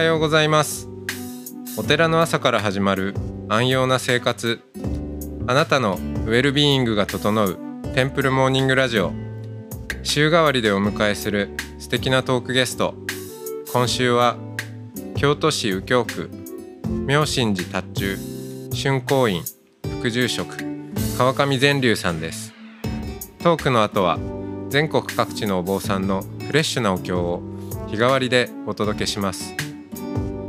おはようございます。お寺の朝から始まる安養な生活。あなたのウェルビーイングが整うテンプルモーニングラジオ。週替わりでお迎えする素敵なトークゲスト。今週は京都市右京区妙心寺達中春光院副住職川上善龍さんです。トークの後は全国各地のお坊さんのフレッシュなお経を日替わりでお届けします。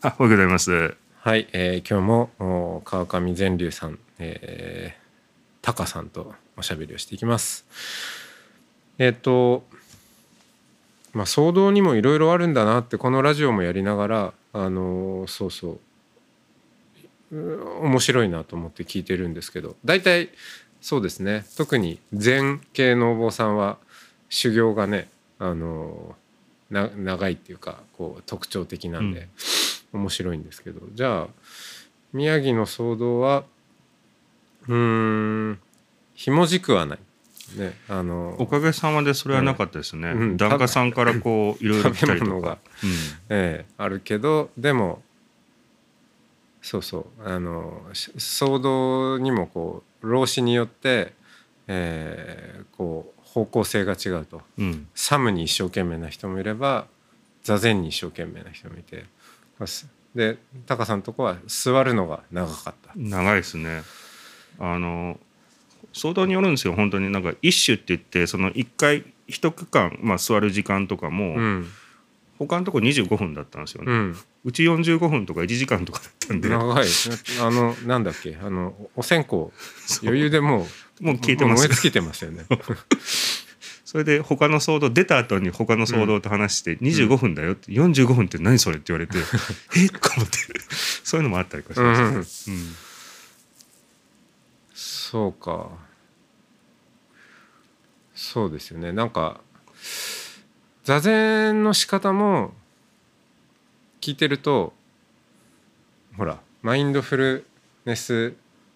あ、おはようございます。はい、えー今日も川上善龍さん、えー、タカさんとおしゃべりをしていきます。えっ、とまあ騒動にもいろいろあるんだなってこのラジオもやりながらあのーそうそう面白いなと思って聞いてるんですけど大体そうですね特に禅系のお坊さんは修行がねあのーな長いっていうかこう特徴的なんで、面白いんですけどじゃあ宮城の騒動はうーんひもじくはない。ね、あのおかげさまでそれはなかったですね。うん檀家さんからこういろいろ来たりとか。ええあるけどでもそうそうあのし騒動にもこう老子によって、えーこう方向性が違うとうん。うん。サムに一生懸命な人もいれば座禅に一生懸命な人もいてでタカさんのとこは座るのが長かった。長いですね。あの相当によるんですよ本当になんか一種って言ってその一回一区間まあ座る時間とかも、うん他のとこ25分だったんですよね。うん、うち45分とか1時間とかだったんで、も長いあのなんだっけあのお線香 余裕でもうう消えてますもう燃え。尽きてますよね。それで他の騒動出た後に他の騒動と話して25分だよって45分って何それって言われてえ？っ とか思って。そういうのもあったりとかしましたね。うん。うん。そうか。そうですよね。なんか座禅の仕方も聞いてるとほらマインドフルネス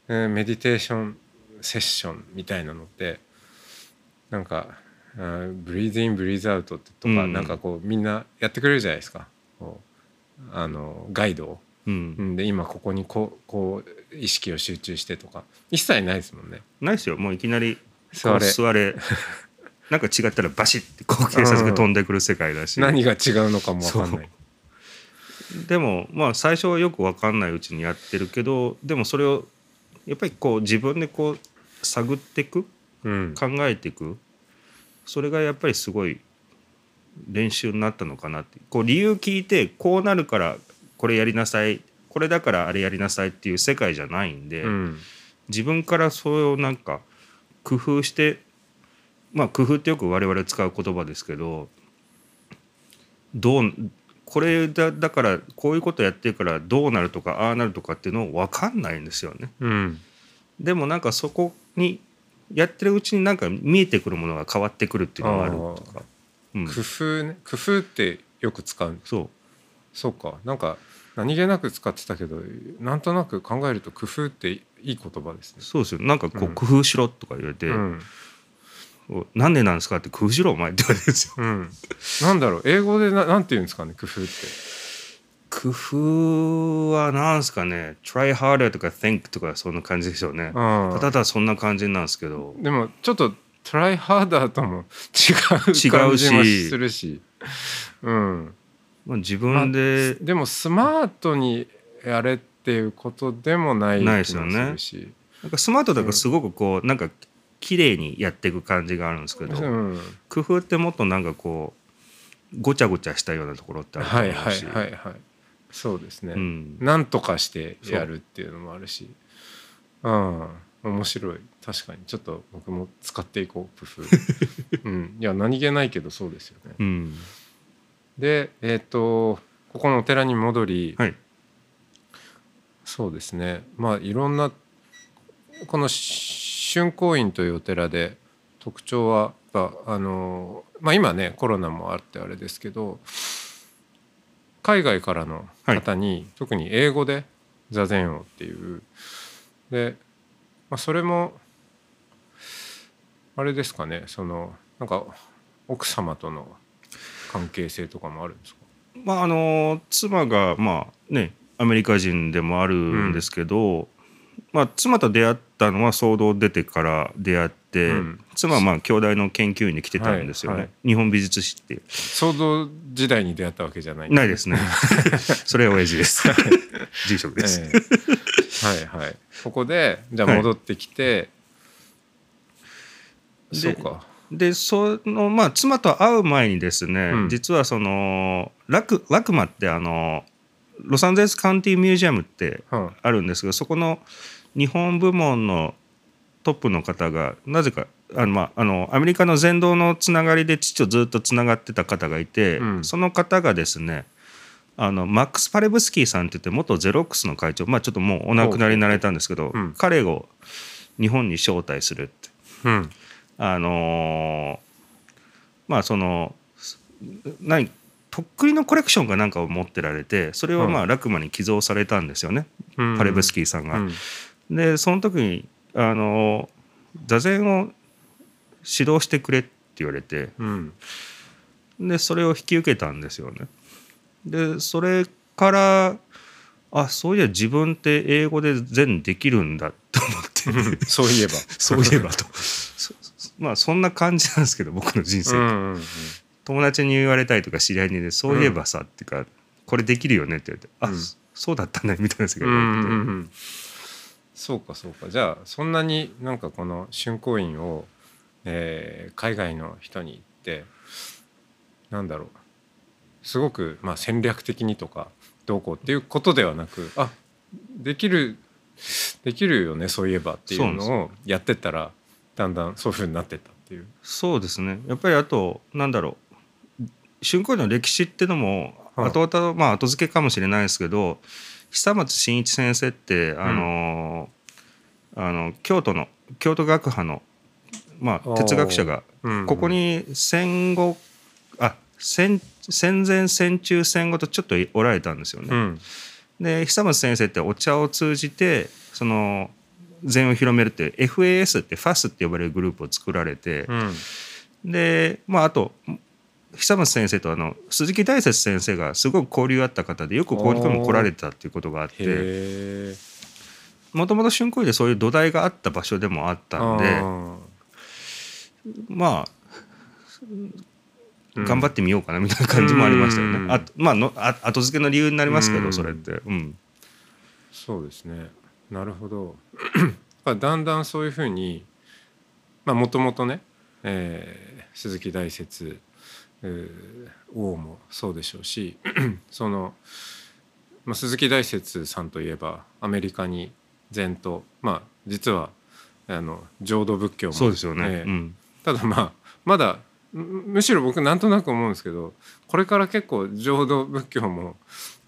えーメディテーションセッションみたいなのってなんかブリーズインブリーズアウトとか、うん。なんかこうみんなやってくれるじゃないですか。あのガイドを。うん。うんで今ここにこうこう意識を集中してとか。一切ないですもんね。ないですよ。もういきなり座れ。座れ。なんか違ったらバシッてこう警察が飛んでくる世界だし、何が違うのかも分かんない。でもまあ最初はよく分かんないうちにやってるけどでもそれをやっぱりこう自分でこう探っていくうん、考えていくそれがやっぱりすごい練習になったのかなって。こう理由聞いてこうなるからこれやりなさい。これだからあれやりなさいっていう世界じゃないんで、うん。自分からそれをなんか工夫してまあ工夫ってよく我々使う言葉ですけどどうこれだだからこういうことやってるからどうなるとかああなるとかっていうのを分かんないんですよね。うん。でもなんかそこにやってるうちになんか見えてくるものが変わってくるっていうのがあるとか、うん、工夫ね。工夫ってよく使うそう。そうか。なんか何気なく使ってたけどなんとなく考えると工夫っていい言葉ですね。そうですよ。なんかこううん。工夫しろとか言われてうん「なんでなんですか?」って「工夫しろお前」って言われるんですよ。うん、なんだろう。英語でななんて言うんですかね工夫って。工夫はなんですかね「try harder」とか「think」とかそんな感じでしょうね。うん。ただそんな感じなんですけど。でもちょっとトライハーダーとも違う感じもするし、うん、まあ、自分ででもスマートにやれっていうことでもないないですよね。なんかスマートだからすごくこうなんか綺麗にやっていく感じがあるんですけど、うん、工夫ってもっとなんかこうごちゃごちゃしたようなところってあるとはいはい思うし、はいはいそうですね、うん。なんとかしてやるっていうのもあるし。うん。面白い。確かに。ちょっと僕も使っていこう。工 夫うん。いや何気ないけどそうですよね。うん。でえっ、とここのお寺に戻り、はい。そうですね。まあいろんなこの春光院というお寺で特徴はあの、まあ、今ねコロナもあってあれですけど海外からの方に、特に英語で座禅をっていう。で、まあ、それもあれですかね。そのなんか奥様との関係性とかもあるんですか？まああの妻がまあねアメリカ人でもあるんですけど、うん、まあ、妻と出会ったのは騒動出てから出会って、うん、妻はまあ兄弟の研究員に来てたんですよね、はいはい、日本美術史っていう。騒動時代に出会ったわけじゃない。ないですね。それは親父です。住職です、えー、はいはい。ここでじゃあ戻ってきて、はい、そうか。でそのまあ妻と会う前にですね、うん、実はそのラクラクマってあのロサンゼルスカウンティミュージアムってあるんですが、そこの日本部門のトップの方がなぜかあの、まあ、あのアメリカの全道のつながりで父とずっとつながってた方がいて、うん、その方がですねあのマックス・パレブスキーさんって言って元ゼロックスの会長、まあ、ちょっともうお亡くなりになられたんですけど、うん、彼を日本に招待するって。うん。あのー、まあその何とっくりのコレクションかなんかを持ってられてそれをまあラクマに寄贈されたんですよね、うん、パレブスキーさんが。うん、でその時にあの座禅を指導してくれって言われて、うん、でそれを引き受けたんですよね。でそれからあそういや自分って英語で禅できるんだと思って。そういえば。そういえばと。まあそんな感じなんですけど僕の人生、うんうんうん、友達に言われたりとか知り合いに、ね「そういえばさ」っていうか「これできるよね」って言われて「あ、うん、そうだったね」みたいな世界があって、うん。うん、そうかそうか。じゃあそんなになんかこの春光院を、えー、海外の人に言ってなんだろうすごくまあ戦略的にとかどうこうっていうことではなくあできるできるよねそういえばっていうのをやってったらだんだんそういうふうになってったっていう。そうですね。やっぱりあとなんだろう春光の歴史っていうのも後々、まあ後付けかもしれないですけど久松真一先生ってあの、うん、あの京都の京都学派の、まあ、哲学者がここに戦後あ戦戦前戦中戦後とちょっとおられたんですよね。うん、で久松先生ってお茶を通じてその禅を広めるって FAS って FAS って呼ばれるグループを作られて、うん、でまああと久松先生とあの鈴木大拙先生がすごく交流あった方でよく交流会も来られてたっていうことがあってもともと春光でそういう土台があった場所でもあったんでまあ頑張ってみようかなみたいな感じもありましたよね。うん、あまあのあ後付けの理由になりますけど、それって。うん、そうですね。なるほど。だんだんそういうふうにもともとね、えー、鈴木大拙王もそうでしょうし その、まあ、鈴木大拙さんといえばアメリカに禅とまあ実はあの浄土仏教もそうですよね、えーうん、ただまあまだむしろ僕なんとなく思うんですけどこれから結構浄土仏教も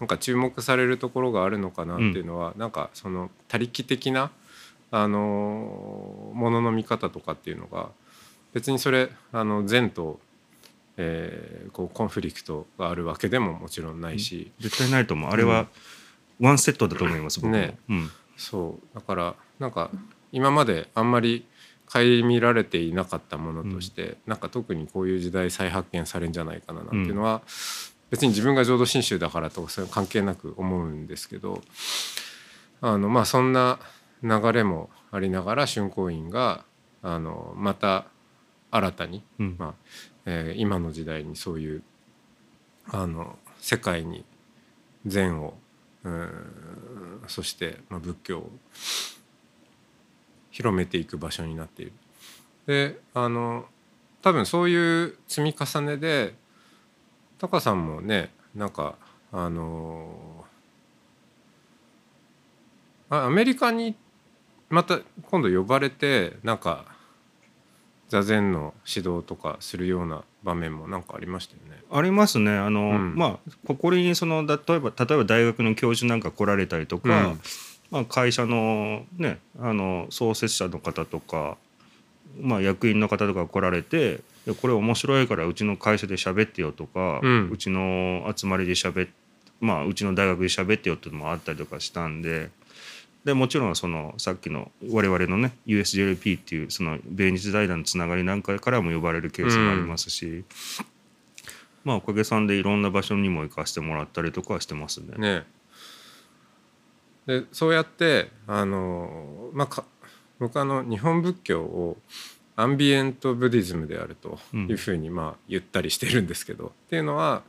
なんか注目されるところがあるのかなっていうのは、うん、なんかその他力的なあのものの見方とかっていうのが別にそれあの善と、えー、こうコンフリクトがあるわけでももちろんないし、絶対ないと思う。あれはワンセットだと思います、僕ね、うん、そう。だからなんか今まであんまり顧みられていなかったものとして、うん、なんか特にこういう時代再発見されるんじゃないかななんていうのは、うん、別に自分が浄土真宗だからとかそれ関係なく思うんですけどあのまあそんな流れもありながら春光院があのまた新たに、うん、まあえー、今の時代にそういうあの世界に禅をうそして、まあ、仏教を広めていく場所になっている。であの多分そういう積み重ねでタカさんもねなんかあのアメリカにまた今度呼ばれてなんか座禅の指導とかするような場面もなんかありましたよね。ありますね。あの、うん、まあここにその例えば例えば大学の教授なんか来られたりとか、うん、まあ、会社の,、ね、あの創設者の方とか、まあ、役員の方とか来られて「いやこれ面白いからうちの会社で喋ってよ」とか、うんちの集まりで喋っまあうちの大学で喋ってよっていうのもあったりとかしたんで。でもちろんそのさっきの我々のね USJLP っていうその米日財団のつながりなんかからも呼ばれるケースもありますし、まあおかげさんでいろんな場所にも行かせてもらったりとかはしてますね。ねでそうやってあのまあか僕あの日本仏教をアンビエントブディズムであるというふうにまあ言ったりしてるんですけど、っていうのは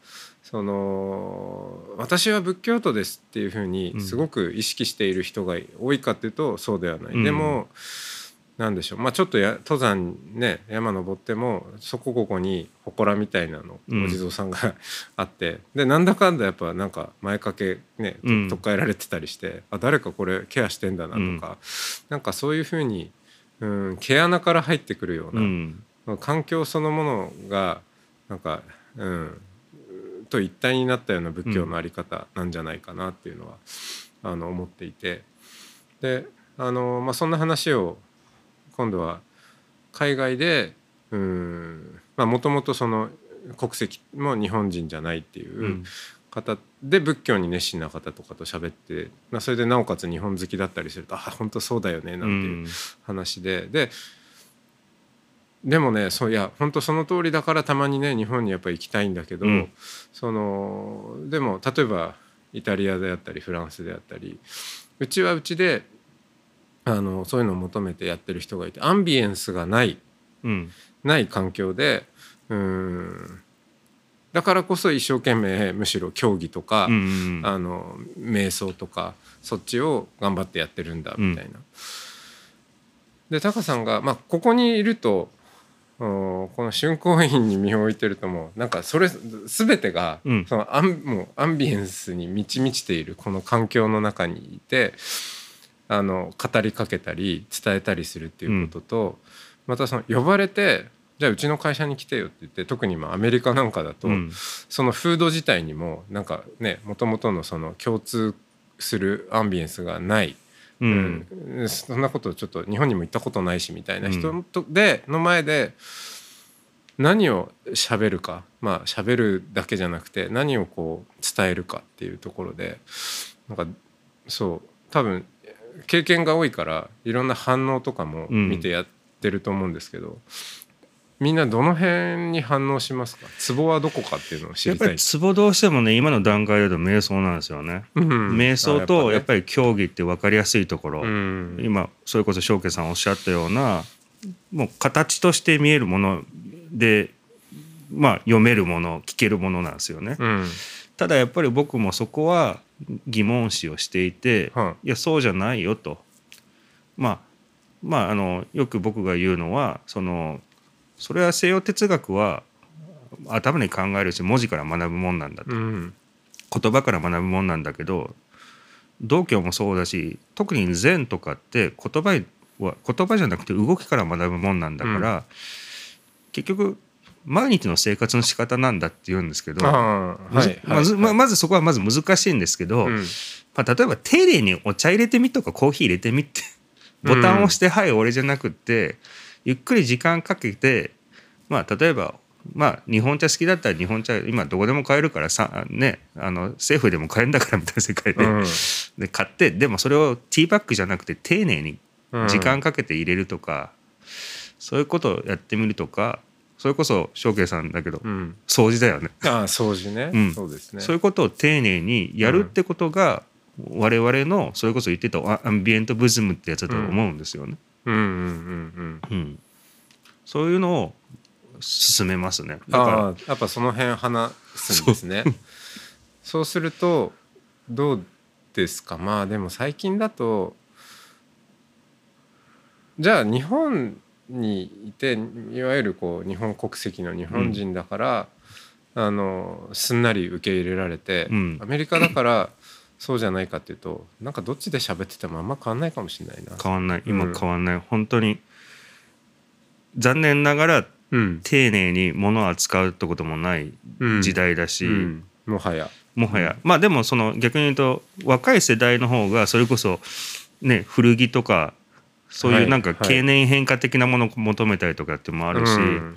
その私は仏教徒ですっていうふうにすごく意識している人が多いかっていうとそうではない。うん。でもなんでしょう。まあちょっとや登山ね山登ってもそこここに祠みたいなのうん。お地蔵さんが あって。でなんだかんだやっぱなんか前掛けねうん。とっかえられてたりして、あ誰かこれケアしてんだなとか、なんかそういうふうに、うん、毛穴から入ってくるよううな、ん環境そのものがなんか、うん、と一体になったような仏教のあり方なんじゃないかなっていうのは、あの思っていて。であの、まあ、そんな話を今度は海外でうんもともとその国籍も日本人じゃないっていううん。方で仏教に熱心な方とかと喋って、まあ、それでなおかつ日本好きだったりすると「あ本当そうだよね」なんていう話で、ででもねそういや本当その通りだからたまにね日本にやっぱり行きたいんだけど、うん。そのでも例えばイタリアであったりフランスであったりうちはうちであのそういうのを求めてやってる人がいてアンビエンスがないうん。ない環境でうんだからこそ一生懸命むしろ競技とか、うんあの瞑想とかそっちを頑張ってやってるんだみたいな。でタカさんが、まあ、ここにいるとおこの春光院に身を置いてるともうなんかそれ全てが、うん。そのアンもうアンビエンスに満ち満ちているこの環境の中にいてあの語りかけたり伝えたりするっていうことと、またその呼ばれてじゃあうちの会社に来てよって言って特にまあアメリカなんかだと、うん。そのフード自体にもなんかねもともとのその共通するアンビエンスがない、うん。うんそんなことちょっと日本にも行ったことないしみたいな人と、での前で何を喋るか。まあ喋るだけじゃなくて何をこう伝えるかっていうところでなんかそう多分経験が多いからいろんな反応とかも見てやってると思うんですけど、みんなどの辺に反応しますか？ツボはどこかっていうのを知りたい。やっぱりツボどうしてもね今の段階だと瞑想なんですよね。うん。瞑想とやっり、ぱり競技って分かりやすいところ、うん。今それこそ翔慶さんおっしゃったようなもう形として見えるものでまあ読めるもの聞けるものなんですよね。うん。ただやっぱり僕もそこは疑問視をしていて、はいやそうじゃないよと。まあまああのよく僕が言うのはそのそれは西洋哲学は頭に考えるし文字から学ぶもんなんだと、うん。言葉から学ぶもんなんだけど道教もそうだし特に禅とかって言葉は言葉じゃなくて動きから学ぶもんなんだから、結局毎日の生活の仕方なんだって言うんですけど、はいまずまはい。まずそこはまず難しいんですけど、うん。まあ、例えば丁寧にお茶入れてみとかコーヒー入れてみってボタンを押して「はい俺」じゃなくってゆっくり時間かけてまあ例えばまあ日本茶好きだったら日本茶今どこでも買えるからさねあの政府でも買えるんだからみたいな世界で,、うん。で買ってでもそれをティーバッグじゃなくて丁寧にうん。時間かけて入れるとか、そういうことをやってみるとかそれこそ翔慶さんだけど、うん。掃除だよね。ああ掃除ね、うん。そうですね。そういうことを丁寧にやるってことが、我々のそれこそ言ってたアアンビエントブズムってやつだと思うんですよね。うんうんうんうん。うん。そういうのを進めますね。だかああやっぱその辺話すんですね。そう。するとどうですか？まあでも最近だとじゃあ日本にいていわゆるこう日本国籍の日本人だから、あのすんなり受け入れられて、うん。アメリカだからそうじゃないかっていうとなんかどっちで喋っててもあんま変わんないかもしれないな。ら変わんない。今うん。変わんない、本当に残念ながらうん。丁寧に物を扱うってこともないうん。時代だし、うん。もはや。もはや、まあでもその逆に言うと若い世代の方がそれこそね古着とかそういうなんかはいはい。経年変化的なものを求めたりとかってもあるし、うん。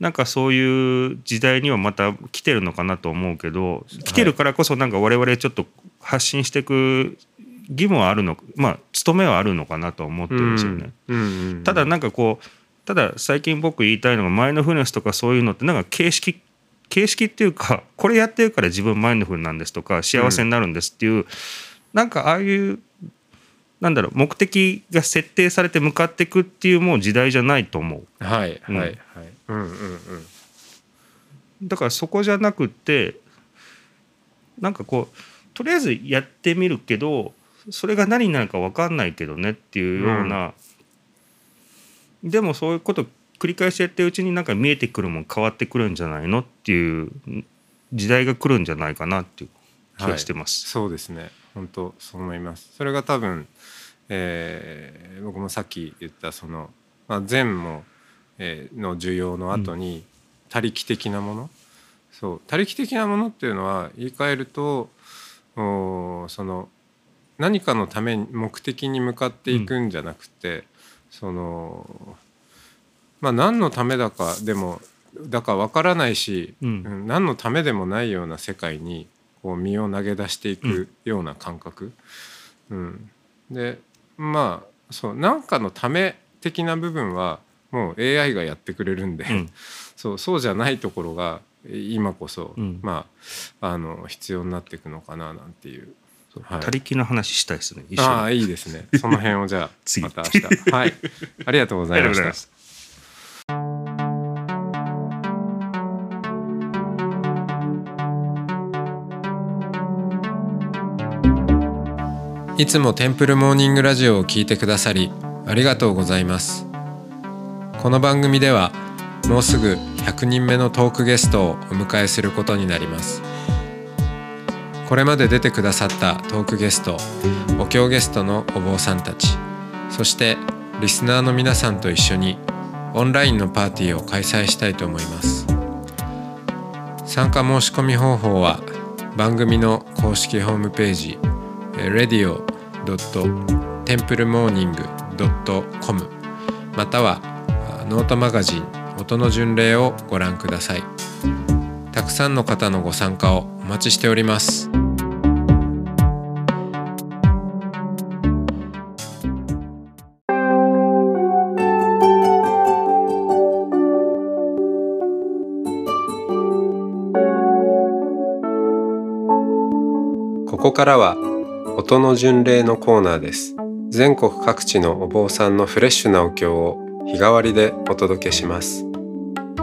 なんかそういう時代にはまた来てるのかなと思うけど来てるからこそなんか我々ちょっと発信していく義務はあるのまあ務めはあるのかなとは思ってるんですよね。うんうんただなんかこうただ最近僕言いたいのがマインドフルネスとかそういうのってなんか形式形式っていうかこれやってるから自分マインドフルなんですとか幸せになるんですっていう、なんかああいうなんだろう目的が設定されて向かっていくっていうもう時代じゃないと思う。はいうんはいはいうんうんうんだからそこじゃなくってなんかこうとりあえずやってみるけどそれが何になるか分かんないけどねっていうような、でもそういうこと繰り返しやってるうちになんか見えてくるもん変わってくるんじゃないのっていう時代が来るんじゃないかなっていう気がしてます。そうですね。本当そう思います。それが多分、えー僕もさっき言ったその、まあ、善も、えーの需要の後に他力的なもの、そう。他力的なものっていうのは言い換えるとその何かのために目的に向かっていくんじゃなくて、そのまあ何のためだかでもだかわからないし、うん。うん何のためでもないような世界にこう身を投げ出していくような感覚、うん。でまあそう何かのため的な部分はもう AI がやってくれるんで、うん。そうそうじゃないところが今こそ、うんまああの必要になっていくのかななんていう。はい他力の話したいですねああいいですね。その辺をじゃあ次また明日。はい。ありがとうございましたいつもテンプルモーニングラジオを聞いてくださりありがとうございますこの番組ではもうすぐ100人目のトークゲストをお迎えすることになります。これまで出てくださったトークゲストお経ゲストのお坊さんたちそしてリスナーの皆さんと一緒にオンラインのパーティーを開催したいと思います。参加申し込み方法は番組の公式ホームページ radio.templemorning.com またはあノートマガジン音の巡礼をご覧ください。たくさんの方のご参加をお待ちしております。ここからは音の巡礼のコーナーです。全国各地のお坊さんのフレッシュなお経を日替わりでお届けします。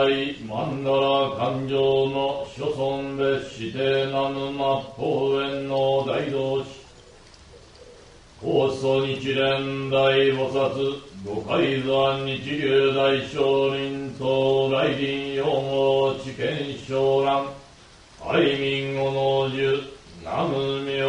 来曼荼羅勘定の諸存別指定南沼末法園の大同士高祖日蓮大菩薩五海山日流大聖人と来臨用語知見昇乱愛民五能樹南無明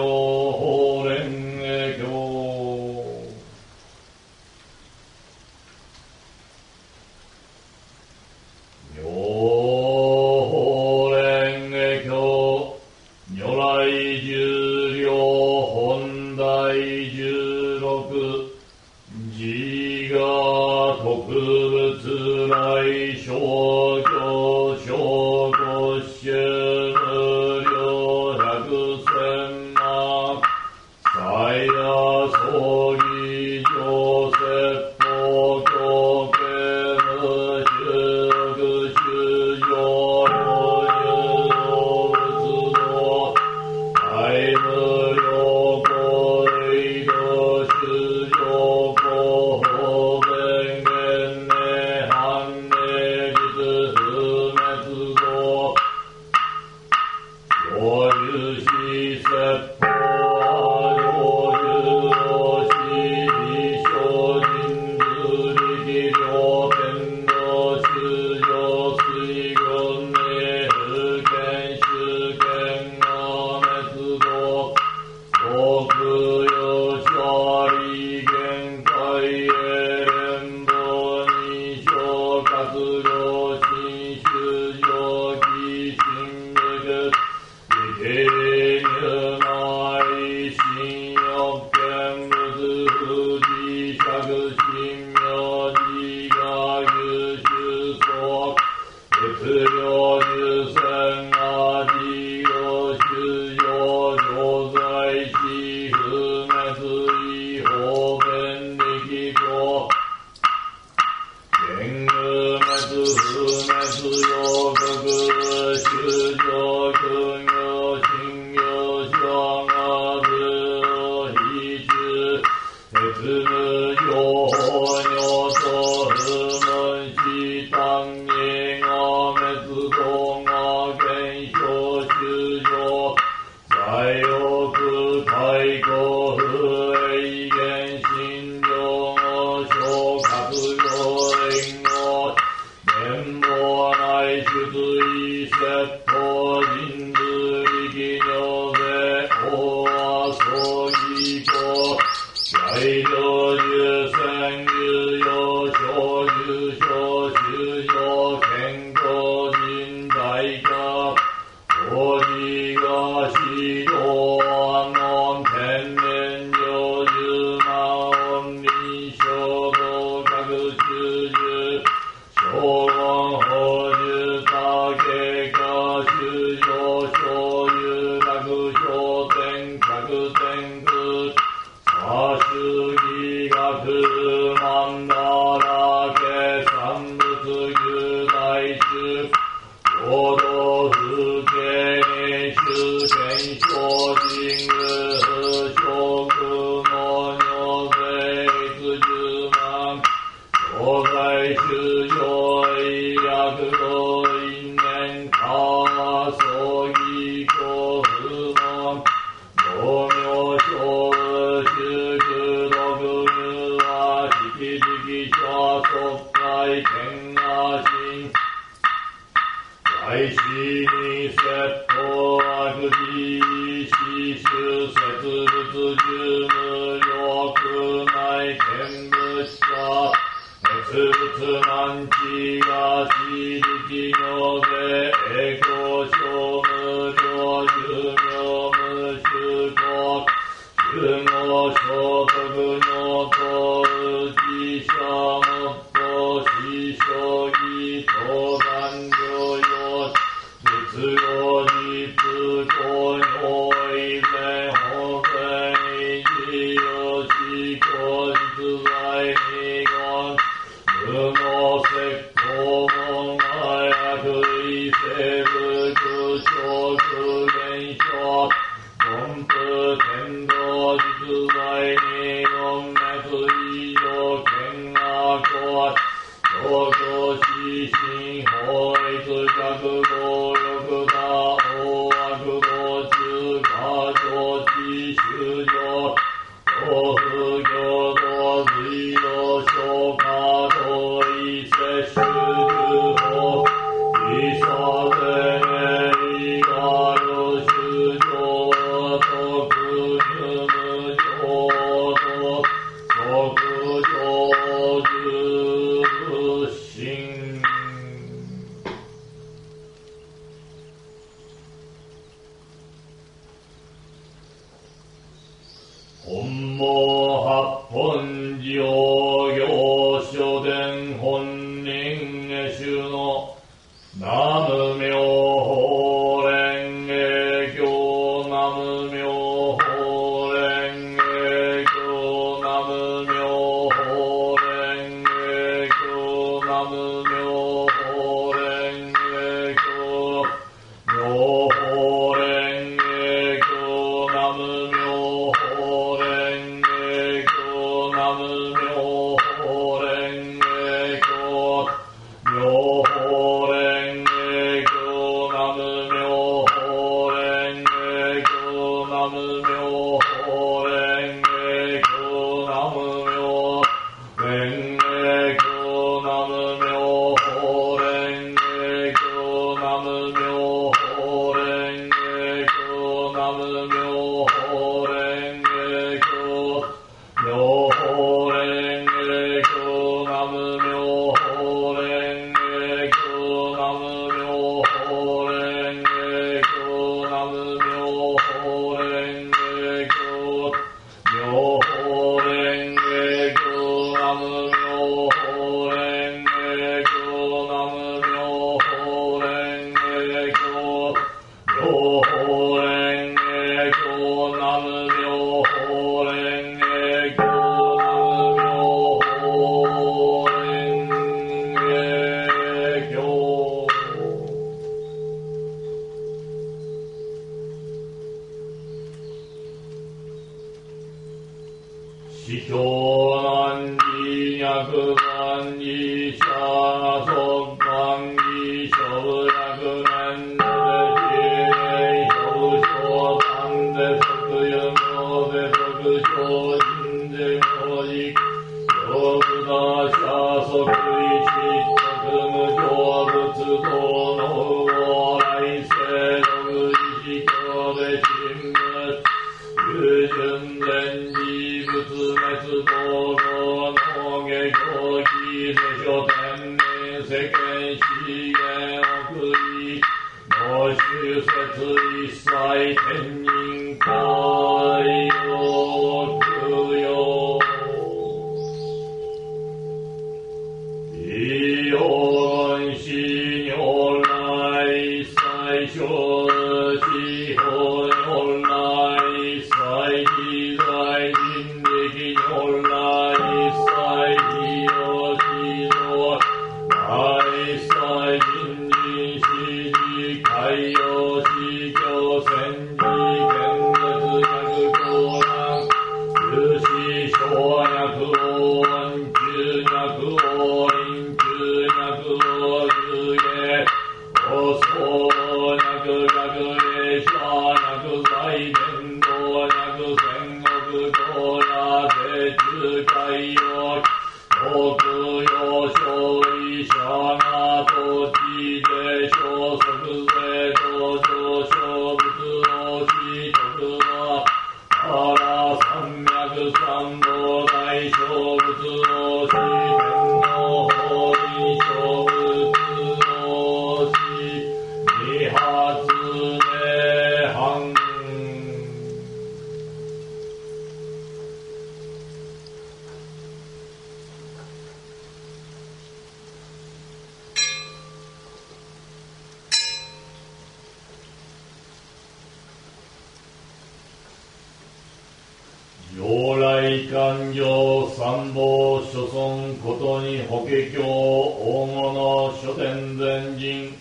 ことに法華経大の書店前人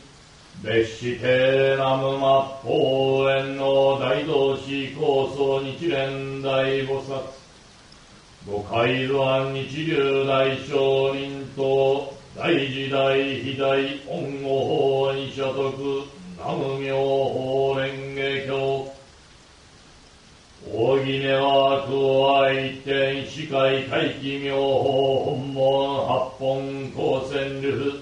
別紙帝南無末法園の大同志構想日蓮大菩薩五海山日流大聖人と大時代非大恩護法に所得南無妙法蓮大宜根は空愛一点司会会期妙法本門八本高専流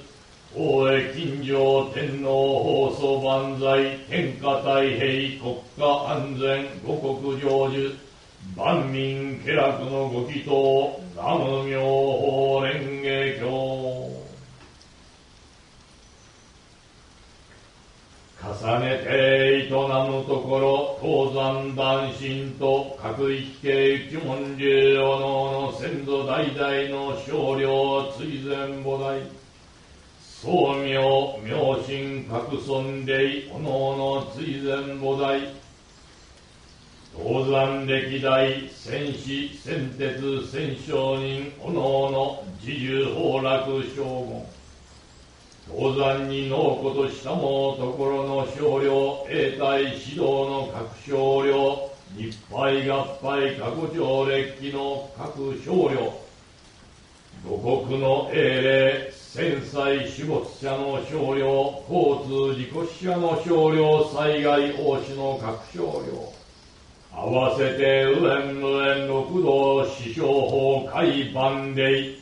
大江金城天皇放送万歳天下太平国家安全五国成就。万民家楽のご祈祷南無妙法蓮華経。重ねて営むところ東山男神と各域系一門流おのの先祖代々の少量追善母大宗明明神各尊霊おのの追善母大東山歴代戦士戦鉄戦商人おのの自重崩落将軍。東山に納子としたもところの少量永代指導の各少量日配合配過去上列記の各少量五国の英霊戦災死没者の少量交通事故死者の少量災害応死の各少量合わせて右縁無縁六道死傷法海万霊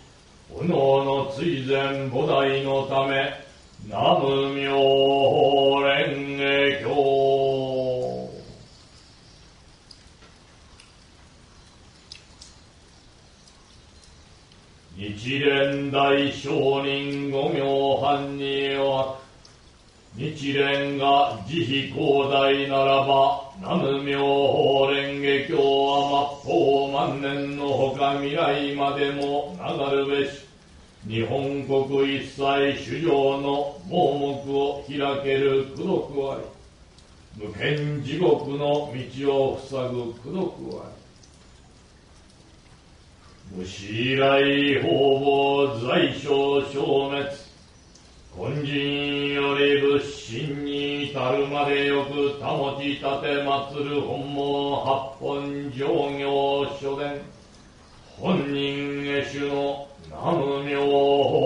おのおの追善菩提のため南無妙法蓮華経。日蓮大聖人五名半には日蓮が慈悲広大ならば南無妙法蓮華経は末法万年のほか未来までも流るべし。日本国一切主上の盲目を開ける功徳あり。無権地獄の道を塞ぐ功徳あり。無視以来方々在所消滅。根人より仏心に至るまでよく保ち立て祀る本門八本上行書伝本人下手の南無妙